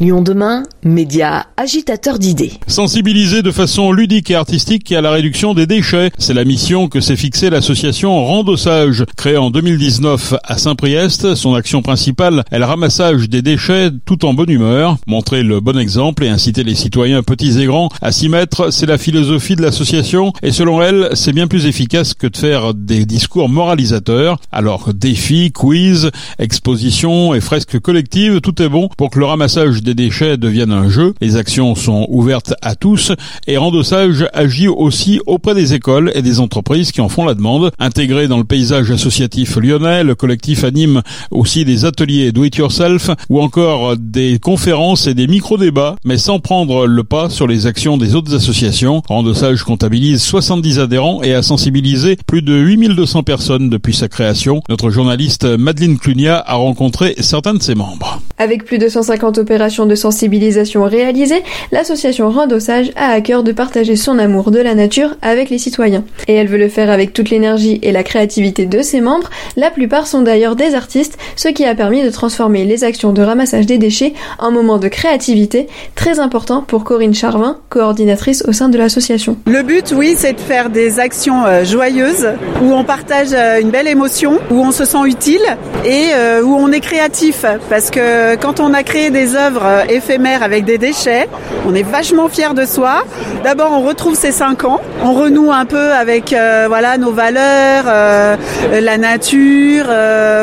Lyon demain, média agitateur d'idées. Sensibiliser de façon ludique et artistique à la réduction des déchets, c'est la mission que s'est fixée l'association Randossage, créée en 2019 à Saint-Priest. Son action principale est le ramassage des déchets tout en bonne humeur. Montrer le bon exemple et inciter les citoyens petits et grands à s'y mettre, c'est la philosophie de l'association et selon elle, c'est bien plus efficace que de faire des discours moralisateurs. Alors défis, quiz, expositions et fresques collectives, tout est bon pour que le ramassage des déchets deviennent un jeu. Les actions sont ouvertes à tous et Rendossage agit aussi auprès des écoles et des entreprises qui en font la demande. Intégré dans le paysage associatif lyonnais, le collectif anime aussi des ateliers do it yourself ou encore des conférences et des micro-débats, mais sans prendre le pas sur les actions des autres associations. Rendossage comptabilise 70 adhérents et a sensibilisé plus de 8200 personnes depuis sa création. Notre journaliste Madeleine Clunia a rencontré certains de ses membres. Avec plus de 150 opérations de sensibilisation réalisées, l'association Rendossage a à cœur de partager son amour de la nature avec les citoyens. Et elle veut le faire avec toute l'énergie et la créativité de ses membres. La plupart sont d'ailleurs des artistes, ce qui a permis de transformer les actions de ramassage des déchets en moments de créativité, très important pour Corinne Charvin, coordinatrice au sein de l'association. Le but, oui, c'est de faire des actions euh, joyeuses, où on partage euh, une belle émotion, où on se sent utile et euh, où on est créatif, parce que euh, quand on a créé des œuvres euh, éphémères avec des déchets, on est vachement fier de soi. D'abord, on retrouve ses cinq ans, on renoue un peu avec euh, voilà nos valeurs, la nature,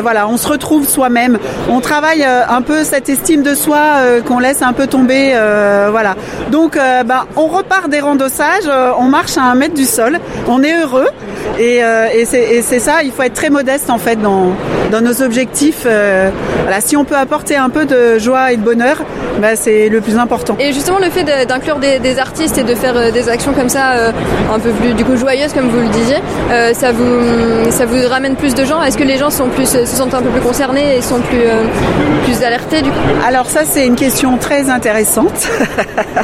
voilà, on se retrouve soi-même. On travaille un peu cette estime de soi qu'on laisse un peu tomber, voilà. Donc, bah, on repart des randossages, on marche à un mètre du sol, on est heureux et, et c'est ça. Il faut être très modeste en fait dans dans nos objectifs. voilà, si on peut apporter un peu de joie et de bonheur, bah, c'est le plus important. Et justement, le fait d'inclure des, des, artistes et de faire euh, des actions comme ça, euh, un peu plus du coup joyeuses, comme vous le disiez, euh, ça vous ça vous ramène plus de gens? Est-ce que les gens sont plus se sentent un peu plus concernés et sont plus euh, plus alertés du coup? Alors ça, c'est une question très intéressante.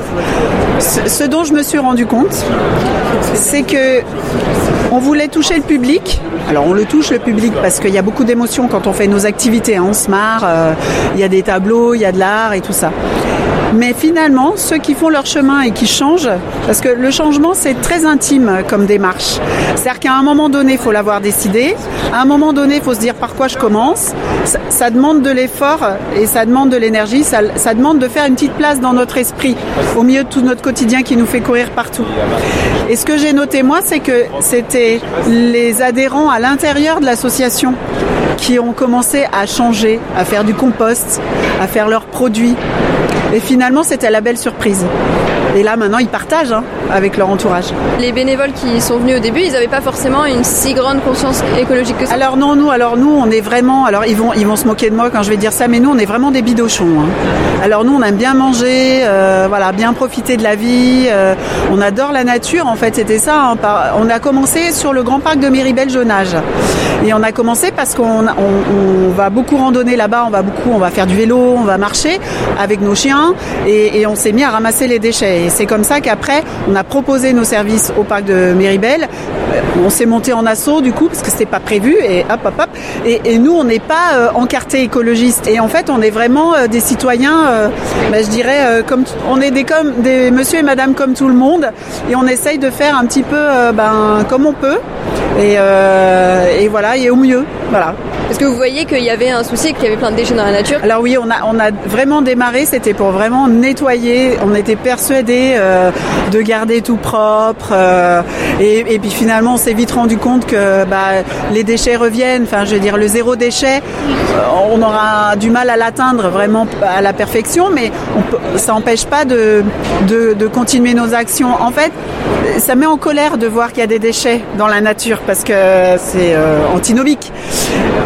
ce dont je me suis rendu compte, c'est que on voulait toucher le public. Alors on le touche le public parce qu'il y a beaucoup d'émotions quand on fait nos activités. Hein. On se marre, il y a des tableaux, il y a de l'art et tout ça. Mais finalement, ceux qui font leur chemin et qui changent, parce que le changement c'est très intime comme démarche. C'est-à-dire qu'à un moment donné, il faut l'avoir décidé. À un moment donné, il faut se dire par quoi je commence. Ça, demande de l'effort et ça demande de l'énergie. Ça demande de faire une petite place dans notre esprit, au milieu de tout notre quotidien qui nous fait courir partout. Et ce que j'ai noté moi, c'est que c'était les adhérents à l'intérieur de l'association qui ont commencé à changer, à faire du compost, à faire leurs produits. Et finalement, c'était la belle surprise. Et là, maintenant, ils partagent hein, avec leur entourage. Les bénévoles qui sont venus au début, ils n'avaient pas forcément une si grande conscience écologique que ça? Alors non, nous, alors nous, on est vraiment. Alors ils vont, ils vont se moquer de moi quand je vais dire ça, mais nous, on est vraiment des bidochons. Hein. Alors nous, on aime bien manger, euh, voilà, bien profiter de la vie. Euh, on adore la nature. En fait, c'était ça. Hein, par, on a commencé sur le grand parc de Méribel Jonage, et on a commencé parce qu'on on, va beaucoup randonner là-bas. On va beaucoup, faire du vélo, on va marcher avec nos chiens, et, on s'est mis à ramasser les déchets. Et c'est comme ça qu'après, on a proposé nos services au parc de Méribel. On s'est monté en assaut du coup parce que c'était pas prévu et hop hop hop. Et, nous, on n'est pas euh, encartés écologistes. Et en fait, on est vraiment euh, des citoyens, euh, bah, je dirais, euh, comme on est des comme monsieur et madame comme tout le monde. Et on essaye de faire un petit peu, euh, ben comme on peut. Euh, et voilà, et au mieux, voilà. Est-ce que vous voyez qu'il y avait un souci, qu'il y avait plein de déchets dans la nature Alors oui, on a, on a vraiment démarré, c'était pour vraiment nettoyer. On était persuadés euh, de garder tout propre. Euh, et, et, puis finalement, on s'est vite rendu compte que bah, les déchets reviennent. Enfin, je veux dire, le zéro déchet, euh, on aura du mal à l'atteindre vraiment à la perfection, mais on peut, ça n'empêche pas de, de, de continuer nos actions. En fait, ça met en colère de voir qu'il y a des déchets dans la nature parce que c'est euh, antinomique.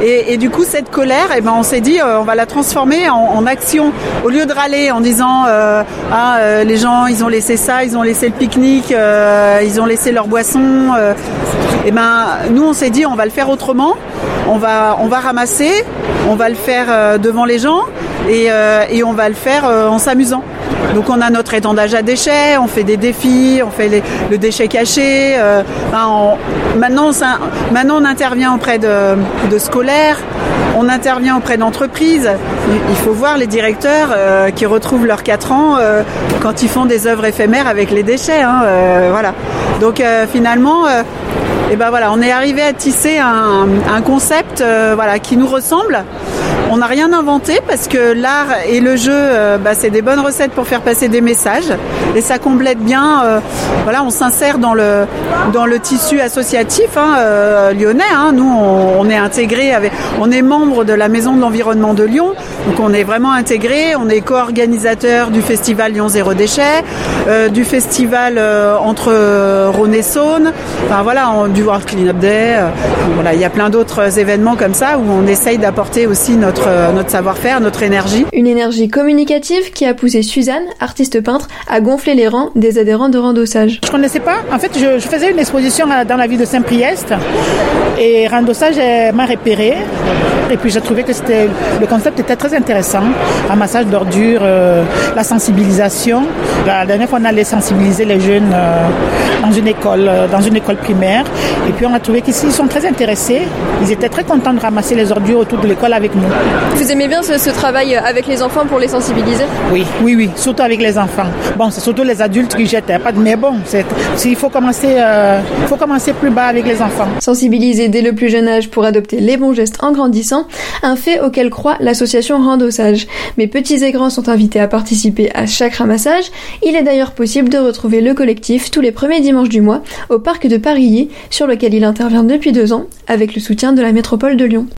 Et, du coup, cette colère, eh ben, on s'est dit, euh, on va la transformer en, action. Au lieu de râler en disant, euh, ah, euh, les gens, ils ont laissé ça, ils ont laissé le pique-nique, ils ont laissé leur boisson. et ben, nous, on s'est dit, on va le faire autrement. On va ramasser, on va le faire devant les gens et, et on va le faire en s'amusant. Donc on a notre étendage à déchets, on fait des défis, on fait le déchet caché. Euh, on, maintenant, ça, maintenant, on intervient auprès de, scolaires. On intervient auprès d'entreprises. Il faut voir les directeurs euh, qui retrouvent leurs 4 ans euh, quand ils font des œuvres éphémères avec les déchets. Hein, euh, voilà. Donc finalement, et ben voilà, on est arrivé à tisser un, un concept voilà, qui nous ressemble. On n'a rien inventé parce que l'art et le jeu, bah, c'est des bonnes recettes pour faire passer des messages et ça complète bien. voilà, on s'insère dans le dans le tissu associatif hein, lyonnais. Hein. Nous, on, est intégré avec, on est membre de la Maison de l'environnement de Lyon, donc on est vraiment intégré. On est co-organisateur du festival Lyon Zéro Déchet, euh, du festival euh, entre euh, Rhône et Saône, enfin voilà, du World Clean Up Day. Euh, voilà, il y a plein d'autres événements comme ça où on essaye d'apporter aussi notre euh, notre savoir-faire, notre énergie. Une énergie communicative qui a poussé Suzanne, artiste peintre, à gonfler les rangs des adhérents de Randossage. Je connaissais pas. En fait, je, je faisais une exposition dans la ville de Saint-Priest et Randossage m'a repéré et puis j'ai trouvé que c'était le concept était très intéressant. Ramassage d'ordures, euh, la sensibilisation. La dernière fois, on allait sensibiliser les jeunes euh, dans une école, euh, dans une école primaire. Et puis on a trouvé qu'ils sont très intéressés. Ils étaient très contents de ramasser les ordures autour de l'école avec nous. Vous aimez bien ce, ce, travail avec les enfants pour les sensibiliser? Oui, oui, oui, surtout avec les enfants. Bon, c'est surtout les adultes qui jettent, pas de mais bon, il faut commencer, euh, faut commencer plus bas avec les enfants. Sensibiliser dès le plus jeune âge pour adopter les bons gestes en grandissant, un fait auquel croit l'association Randossage. Mais petits et grands sont invités à participer à chaque ramassage. Il est d'ailleurs possible de retrouver le collectif tous les premiers dimanches du mois au parc de Parilly, sur lequel il intervient depuis deux ans avec le soutien de la métropole de Lyon.